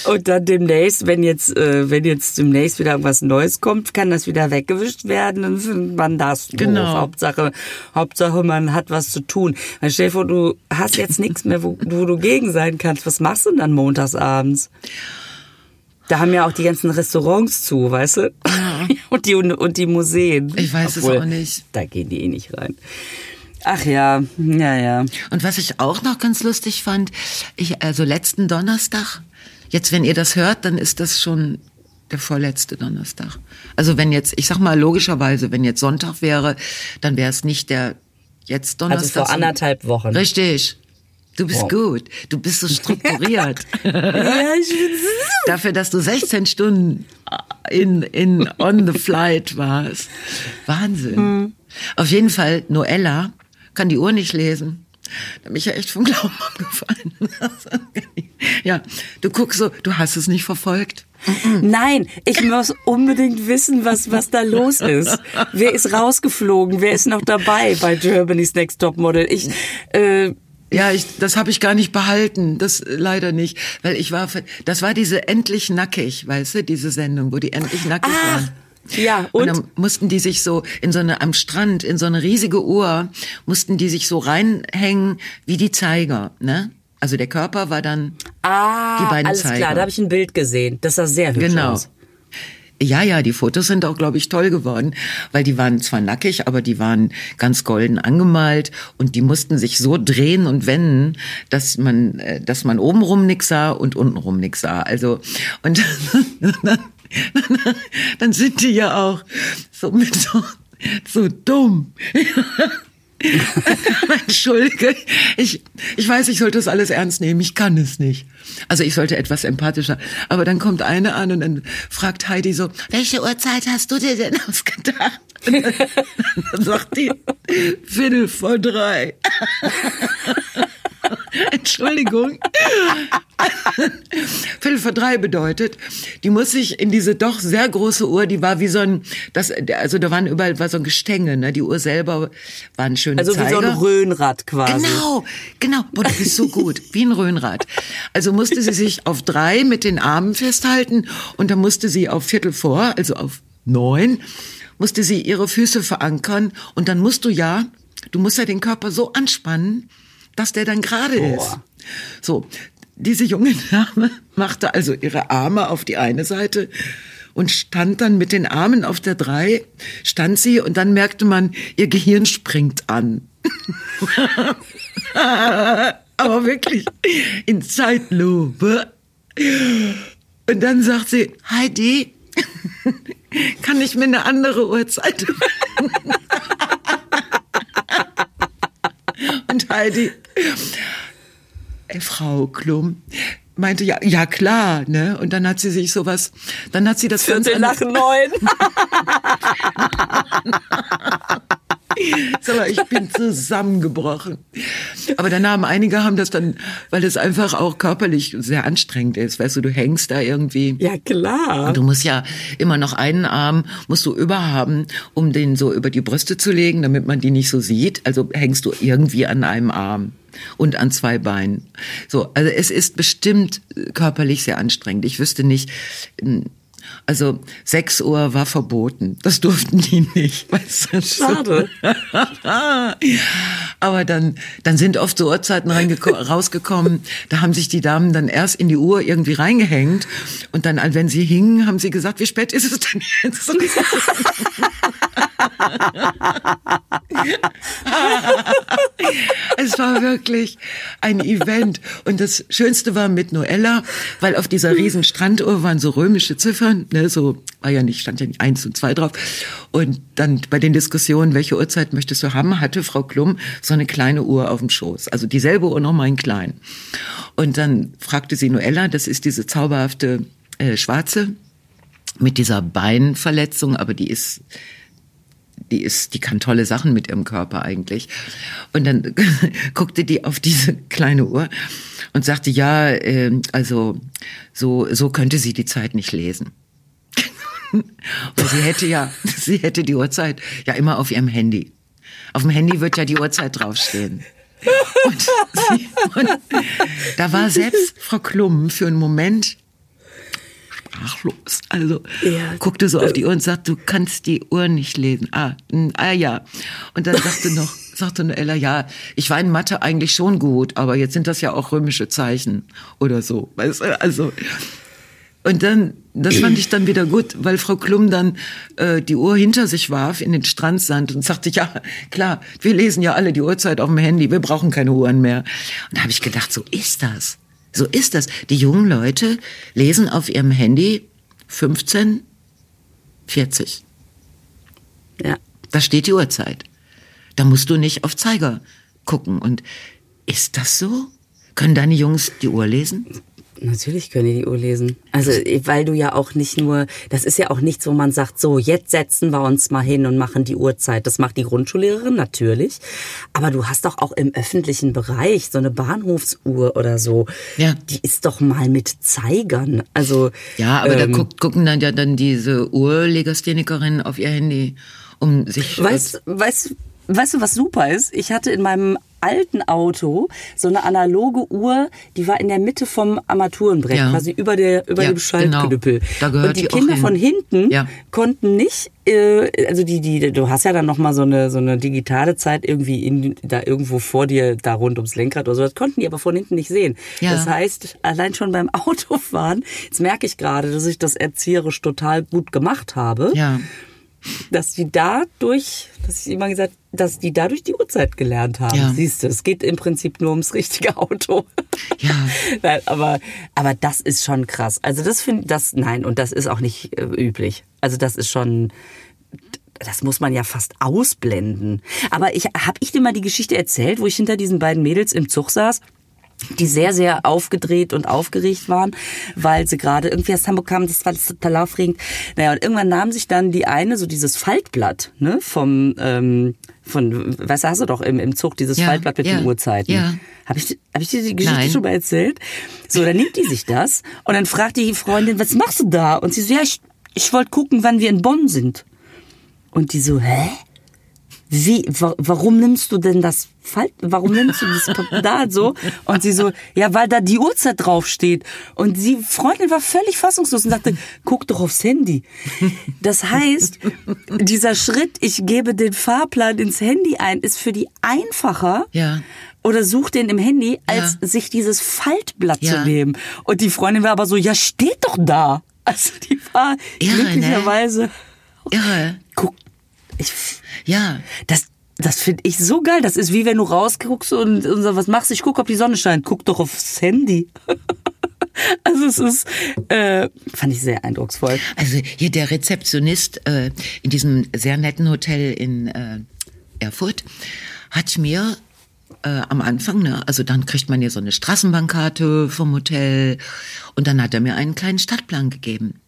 Und dann demnächst, wenn jetzt, äh, wenn jetzt demnächst wieder irgendwas Neues kommt, kann das wieder weggewischt werden, dann findet man das. Genau. Hauptsache, Hauptsache man hat was zu tun. Weil stell dir vor, du hast jetzt nichts mehr, wo, wo du gegen sein kannst. Was machst du denn dann montagsabends? Da haben ja auch die ganzen Restaurants zu, weißt du? Ja. Und die, und die Museen. Ich weiß Obwohl, es auch nicht. Da gehen die eh nicht rein. Ach ja, ja, ja. Und was ich auch noch ganz lustig fand, ich, also letzten Donnerstag, Jetzt, wenn ihr das hört, dann ist das schon der vorletzte Donnerstag. Also wenn jetzt, ich sag mal logischerweise, wenn jetzt Sonntag wäre, dann wäre es nicht der jetzt Donnerstag. Also vor anderthalb Wochen. Richtig. Du bist wow. gut. Du bist so strukturiert. ja, ich bin Dafür, dass du 16 Stunden in, in on the flight warst. Wahnsinn. Hm. Auf jeden Fall, Noella kann die Uhr nicht lesen. Da bin ich ja echt vom Glauben abgefallen. ja, du guckst so, du hast es nicht verfolgt. Nein, ich muss unbedingt wissen, was, was da los ist. Wer ist rausgeflogen? Wer ist noch dabei bei Germany's Next Top Model? Ich, äh, ja, ich, das habe ich gar nicht behalten, das leider nicht, weil ich war, das war diese endlich nackig, weißt du, diese Sendung, wo die endlich nackig ah, waren. Ja, und? und dann mussten die sich so in so eine, am Strand, in so eine riesige Uhr, mussten die sich so reinhängen wie die Zeiger, ne? Also der Körper war dann ah, die beiden alles Zeiger. klar, da habe ich ein Bild gesehen. Das sah sehr hübsch genau. aus. Ja, ja, die Fotos sind auch, glaube ich, toll geworden, weil die waren zwar nackig, aber die waren ganz golden angemalt und die mussten sich so drehen und wenden, dass man, äh, dass man obenrum nix sah und untenrum nix sah. Also und dann sind die ja auch so so, so dumm. Entschuldige, ich, ich weiß, ich sollte das alles ernst nehmen, ich kann es nicht. Also ich sollte etwas empathischer. Aber dann kommt eine an und dann fragt Heidi so, welche Uhrzeit hast du dir denn ausgedacht? Dann sagt die, Viertel vor drei. Entschuldigung. Viertel vor drei bedeutet, die muss sich in diese doch sehr große Uhr, die war wie so ein, das, also da waren überall war so ein Gestänge, ne? Die Uhr selber war ein schöner Also Zeiger. wie so ein Röhnrad quasi. Genau, genau. Boah, du bist so gut, wie ein Röhnrad. Also musste sie sich auf drei mit den Armen festhalten und dann musste sie auf Viertel vor, also auf neun, musste sie ihre Füße verankern und dann musst du ja, du musst ja den Körper so anspannen, dass der dann gerade ist. So, diese junge Dame machte also ihre Arme auf die eine Seite und stand dann mit den Armen auf der drei, stand sie und dann merkte man, ihr Gehirn springt an. Aber wirklich in Zeitlupe. Und dann sagt sie, Heidi, kann ich mir eine andere Uhrzeit Und Heidi, äh, Frau Klum, meinte ja, ja klar, ne? Und dann hat sie sich sowas, dann hat sie das Viertel nach neun. Sag mal, ich bin zusammengebrochen. Aber dann haben einige haben das dann, weil es einfach auch körperlich sehr anstrengend ist. Weißt du, du hängst da irgendwie. Ja, klar. Und du musst ja immer noch einen Arm, musst du überhaben, um den so über die Brüste zu legen, damit man die nicht so sieht. Also hängst du irgendwie an einem Arm und an zwei Beinen. So, also es ist bestimmt körperlich sehr anstrengend. Ich wüsste nicht, also 6 Uhr war verboten. Das durften die nicht. Weißt du? Schade. Aber dann, dann sind oft so Uhrzeiten rausgekommen. Da haben sich die Damen dann erst in die Uhr irgendwie reingehängt. Und dann, wenn sie hingen, haben sie gesagt, wie spät ist es denn jetzt? es war wirklich ein Event. Und das Schönste war mit Noella, weil auf dieser riesen Stranduhr waren so römische Ziffern, ne, so, war ja nicht, stand ja nicht eins und zwei drauf. Und dann bei den Diskussionen, welche Uhrzeit möchtest du haben, hatte Frau Klum so eine kleine Uhr auf dem Schoß. Also dieselbe Uhr nochmal in klein. Und dann fragte sie Noella, das ist diese zauberhafte äh, Schwarze mit dieser Beinverletzung, aber die ist die ist, die kann tolle Sachen mit ihrem Körper eigentlich. Und dann guckte die auf diese kleine Uhr und sagte, ja, äh, also so, so könnte sie die Zeit nicht lesen. Und sie hätte ja, sie hätte die Uhrzeit ja immer auf ihrem Handy. Auf dem Handy wird ja die Uhrzeit draufstehen. Und, sie, und da war selbst Frau Klum für einen Moment sprachlos. Also ja. guckte so auf die Uhr und sagte, du kannst die Uhr nicht lesen. Ah, ah ja. Und dann sagte noch, sagte Noella, ja, ich war in Mathe eigentlich schon gut, aber jetzt sind das ja auch römische Zeichen oder so. Weißt du, also. Und dann, das fand ich dann wieder gut, weil Frau Klum dann äh, die Uhr hinter sich warf in den Strandsand und sagte, ja, klar, wir lesen ja alle die Uhrzeit auf dem Handy, wir brauchen keine Uhren mehr. Und da habe ich gedacht, so ist das. So ist das. Die jungen Leute lesen auf ihrem Handy 15, 40. Ja. Da steht die Uhrzeit. Da musst du nicht auf Zeiger gucken. Und ist das so? Können deine Jungs die Uhr lesen? Natürlich können die die Uhr lesen. Also, weil du ja auch nicht nur, das ist ja auch nichts, wo man sagt, so, jetzt setzen wir uns mal hin und machen die Uhrzeit. Das macht die Grundschullehrerin natürlich. Aber du hast doch auch im öffentlichen Bereich so eine Bahnhofsuhr oder so. Ja. Die ist doch mal mit Zeigern. Also. Ja, aber ähm, da gucken dann ja dann diese Uhrlegasthenikerinnen auf ihr Handy, um sich. Weißt, weißt, weißt du, was super ist? Ich hatte in meinem alten Auto so eine analoge Uhr, die war in der Mitte vom Armaturenbrett, ja. quasi über der über ja, dem Schaltknüppel. Genau. Da gehört und die, die Kinder von hinten ja. konnten nicht, äh, also die die, du hast ja dann noch mal so eine so eine digitale Zeit irgendwie in, da irgendwo vor dir, da rund ums Lenkrad oder so. Das konnten die aber von hinten nicht sehen. Ja. Das heißt, allein schon beim Autofahren, jetzt merke ich gerade, dass ich das erzieherisch total gut gemacht habe. Ja dass die dadurch, dass ich immer gesagt, dass die dadurch die Uhrzeit gelernt haben. Ja. Siehst du, es geht im Prinzip nur ums richtige Auto. Ja. Nein, aber, aber das ist schon krass. Also das finde das, nein, und das ist auch nicht äh, üblich. Also das ist schon, das muss man ja fast ausblenden. Aber ich, habe ich dir mal die Geschichte erzählt, wo ich hinter diesen beiden Mädels im Zug saß? Die sehr, sehr aufgedreht und aufgeregt waren, weil sie gerade irgendwie aus Hamburg kamen, das war total aufregend. Naja, und irgendwann nahm sich dann die eine so dieses Faltblatt, ne, vom, ähm, von, was hast du doch im, im Zug, dieses ja, Faltblatt mit ja, den Uhrzeiten. Ja. Habe ich, hab ich dir die Geschichte Nein. schon mal erzählt? So, dann nimmt die sich das und dann fragt die Freundin, was machst du da? Und sie so, ja, ich, ich wollte gucken, wann wir in Bonn sind. Und die so, hä? Wie, wa warum nimmst du denn das Falt, warum nimmst du das da so? Und sie so, ja, weil da die Uhrzeit draufsteht. Und die Freundin war völlig fassungslos und sagte, guck doch aufs Handy. Das heißt, dieser Schritt, ich gebe den Fahrplan ins Handy ein, ist für die einfacher. Ja. Oder such den im Handy, als ja. sich dieses Faltblatt ja. zu nehmen. Und die Freundin war aber so, ja, steht doch da. Also die war Irre, ne? glücklicherweise. Ne? Irre. Guck, ich, ja. Das, das finde ich so geil. Das ist wie wenn du rausguckst und, und so, was machst du? Ich guck, ob die Sonne scheint. Guck doch aufs Handy. Also es ist, äh, fand ich sehr eindrucksvoll. Also hier der Rezeptionist äh, in diesem sehr netten Hotel in äh, Erfurt hat mir äh, am Anfang, ne, also dann kriegt man ja so eine Straßenbahnkarte vom Hotel und dann hat er mir einen kleinen Stadtplan gegeben.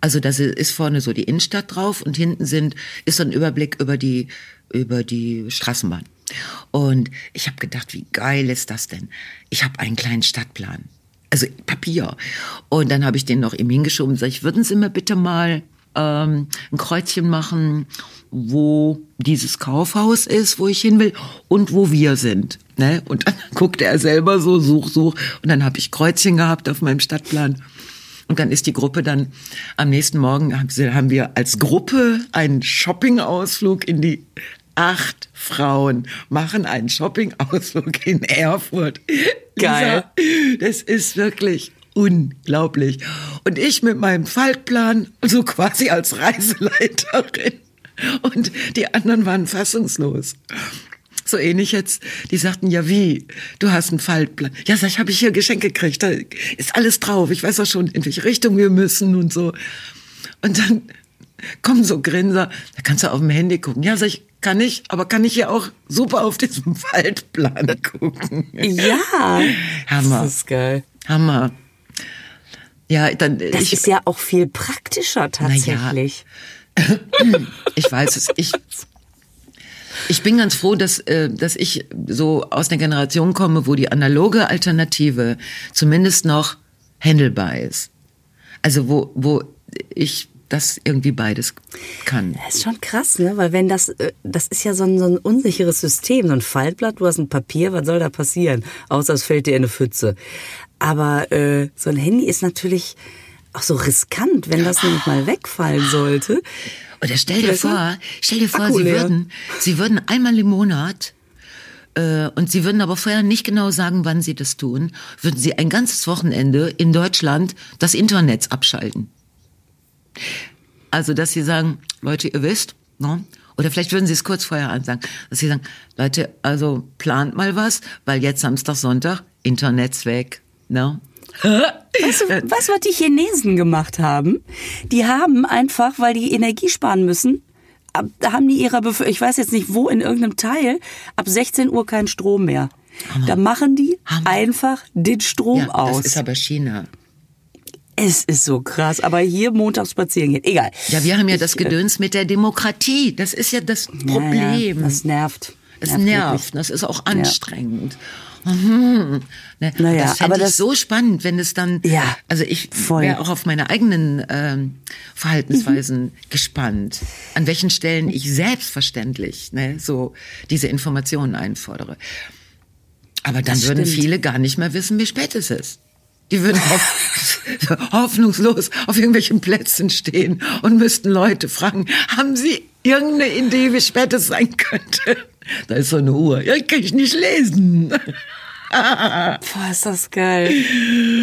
Also das ist vorne so die Innenstadt drauf und hinten sind ist so ein Überblick über die über die Straßenbahn. Und ich habe gedacht, wie geil ist das denn? Ich habe einen kleinen Stadtplan. Also Papier. Und dann habe ich den noch ihm hingeschoben und sag ich, würden Sie mir bitte mal ähm, ein Kreuzchen machen, wo dieses Kaufhaus ist, wo ich hin will und wo wir sind. Ne? Und dann guckte er selber so, such, such. Und dann habe ich Kreuzchen gehabt auf meinem Stadtplan. Und dann ist die Gruppe dann am nächsten Morgen haben wir als Gruppe einen Shopping-Ausflug in die acht Frauen machen einen Shopping-Ausflug in Erfurt. Geil. das ist wirklich unglaublich. Und ich mit meinem Faltplan, so quasi als Reiseleiterin. Und die anderen waren fassungslos. So ähnlich jetzt, die sagten, ja wie, du hast einen Faltplan. Ja, sag ich, habe ich hier Geschenke gekriegt, da ist alles drauf. Ich weiß auch schon, in welche Richtung wir müssen und so. Und dann kommen so Grinser, da kannst du auf dem Handy gucken. Ja, sag ich, kann ich, aber kann ich ja auch super auf diesem Faltplan gucken. Ja. Hammer. Das ist geil. Hammer. Ja, dann, das ich, ist ja auch viel praktischer tatsächlich. Ja. Ich weiß es. Ich ich bin ganz froh, dass, äh, dass ich so aus der Generation komme, wo die analoge Alternative zumindest noch handelbar ist. Also wo, wo ich das irgendwie beides kann. Das ist schon krass, ne? Weil wenn das, äh, das ist ja so ein, so ein unsicheres System, so ein Faltblatt, du hast ein Papier, was soll da passieren? Außer es fällt dir in eine Pfütze. Aber äh, so ein Handy ist natürlich auch so riskant, wenn das nämlich mal wegfallen sollte. Oder stell dir vor, stell dir vor, sie würden, sie würden einmal im Monat äh, und sie würden aber vorher nicht genau sagen, wann sie das tun, würden sie ein ganzes Wochenende in Deutschland das Internet abschalten. Also, dass sie sagen, Leute, ihr wisst, ne? oder vielleicht würden sie es kurz vorher ansagen, dass sie sagen, Leute, also plant mal was, weil jetzt Samstag, Sonntag, Internet's weg. Ne? Weißt du, was, was die Chinesen gemacht haben? Die haben einfach, weil die Energie sparen müssen, da haben die ihrer Bevölkerung, ich weiß jetzt nicht wo, in irgendeinem Teil, ab 16 Uhr keinen Strom mehr. Hammer. Da machen die Hammer. einfach den Strom ja, aus. Das ist aber China. Es ist so krass, aber hier montags spazieren gehen, egal. Ja, wir haben ja ich, das äh, Gedöns mit der Demokratie. Das ist ja das Problem. Ja, das nervt. Das nervt, nervt. das ist auch anstrengend. Ja. Mhm. Ne? Naja, das aber das so spannend, wenn es dann, ja, also ich wäre auch auf meine eigenen ähm, Verhaltensweisen mhm. gespannt, an welchen Stellen ich selbstverständlich ne, so diese Informationen einfordere. Aber dann das würden stimmt. viele gar nicht mehr wissen, wie spät es ist. Die würden auf, hoffnungslos auf irgendwelchen Plätzen stehen und müssten Leute fragen, haben Sie irgendeine Idee, wie spät es sein könnte? Da ist so eine Uhr. Ja, kann ich nicht lesen. Boah, ist das geil.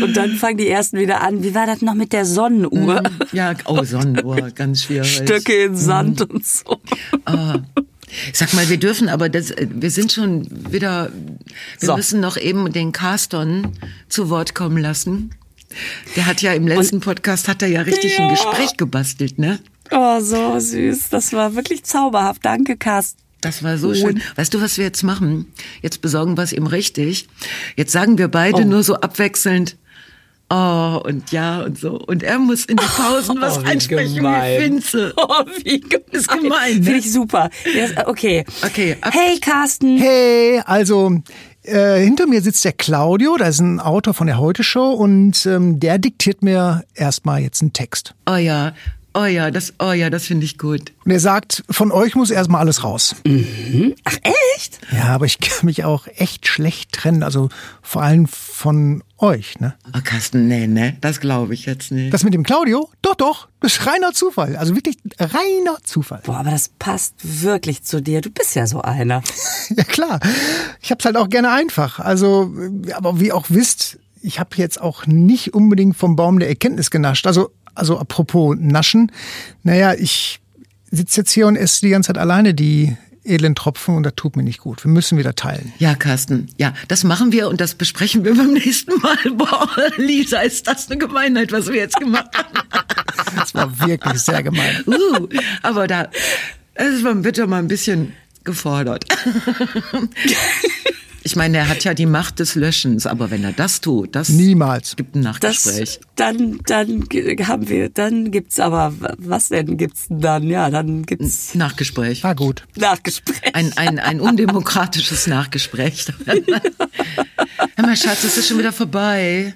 Und dann fangen die ersten wieder an. Wie war das noch mit der Sonnenuhr? Mm, ja, oh, Sonnenuhr, ganz schwierig. Stöcke in Sand mm. und so. Oh. Sag mal, wir dürfen aber, das, wir sind schon wieder, wir so. müssen noch eben den Carston zu Wort kommen lassen. Der hat ja im letzten und, Podcast, hat er ja richtig ja. ein Gespräch gebastelt, ne? Oh, so süß. Das war wirklich zauberhaft. Danke, Carsten. Das war so schön. Weißt du, was wir jetzt machen? Jetzt besorgen wir es ihm richtig. Jetzt sagen wir beide oh. nur so abwechselnd, oh und ja und so. Und er muss in die Pausen was oh, einsprechen gemein. wie Finze. Oh, wie gemein. Ist gemein, ne? Finde ich super. Okay. Okay. Hey, Carsten. Hey, also äh, hinter mir sitzt der Claudio, das ist ein Autor von der Heute Show und ähm, der diktiert mir erstmal jetzt einen Text. Oh ja, Oh ja, das, oh ja, das finde ich gut. Und er sagt, von euch muss erstmal alles raus. Mhm. Ach echt? Ja, aber ich kann mich auch echt schlecht trennen. Also vor allem von euch, ne? Oh, Carsten, nee, ne? Das glaube ich jetzt nicht. Das mit dem Claudio? Doch, doch. Das ist reiner Zufall. Also wirklich reiner Zufall. Boah, aber das passt wirklich zu dir. Du bist ja so einer. ja, klar. Ich hab's halt auch gerne einfach. Also, aber wie auch wisst, ich habe jetzt auch nicht unbedingt vom Baum der Erkenntnis genascht. Also also apropos Naschen, naja, ich sitze jetzt hier und esse die ganze Zeit alleine die edlen Tropfen und das tut mir nicht gut. Wir müssen wieder teilen. Ja, Carsten, ja, das machen wir und das besprechen wir beim nächsten Mal. Boah, Lisa, ist das eine Gemeinheit, was wir jetzt gemacht haben. Das war wirklich sehr gemein. Uh, aber da, es war bitte mal ein bisschen gefordert. Ich meine, er hat ja die Macht des Löschens, aber wenn er das tut, das niemals gibt ein Nachgespräch. Das, dann, dann haben wir, dann gibt's aber was denn gibt's dann? Ja, dann gibt's Nachgespräch. War gut. Nachgespräch. Ein ein ein undemokratisches Nachgespräch. Hör mal, Schatz, es ist schon wieder vorbei.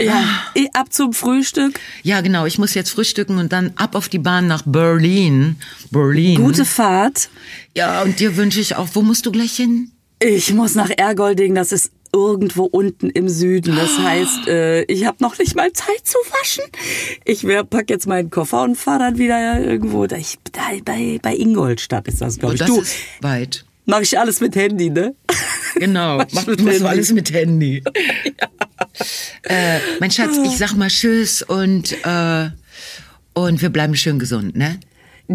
Ja, ab zum Frühstück. Ja, genau. Ich muss jetzt frühstücken und dann ab auf die Bahn nach Berlin. Berlin. Gute Fahrt. Ja, und dir wünsche ich auch. Wo musst du gleich hin? Ich muss nach Ergolding, das ist irgendwo unten im Süden. Das heißt, äh, ich habe noch nicht mal Zeit zu waschen. Ich pack jetzt meinen Koffer und fahre dann wieder irgendwo. Da, ich, da, bei, bei Ingolstadt ist das, glaube ich. Das du, ist weit. Mach ich alles mit Handy, ne? Genau, mach, mach du alles mit Handy. ja. äh, mein Schatz, ich sag mal Tschüss und, äh, und wir bleiben schön gesund, ne?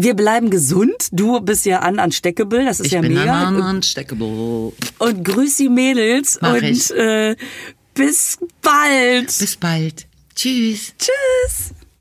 Wir bleiben gesund. Du bist ja unansteckable, das ist ich ja bin mega. unansteckable. Und grüß die Mädels Mach und ich. Äh, bis bald. Bis bald. Tschüss. Tschüss.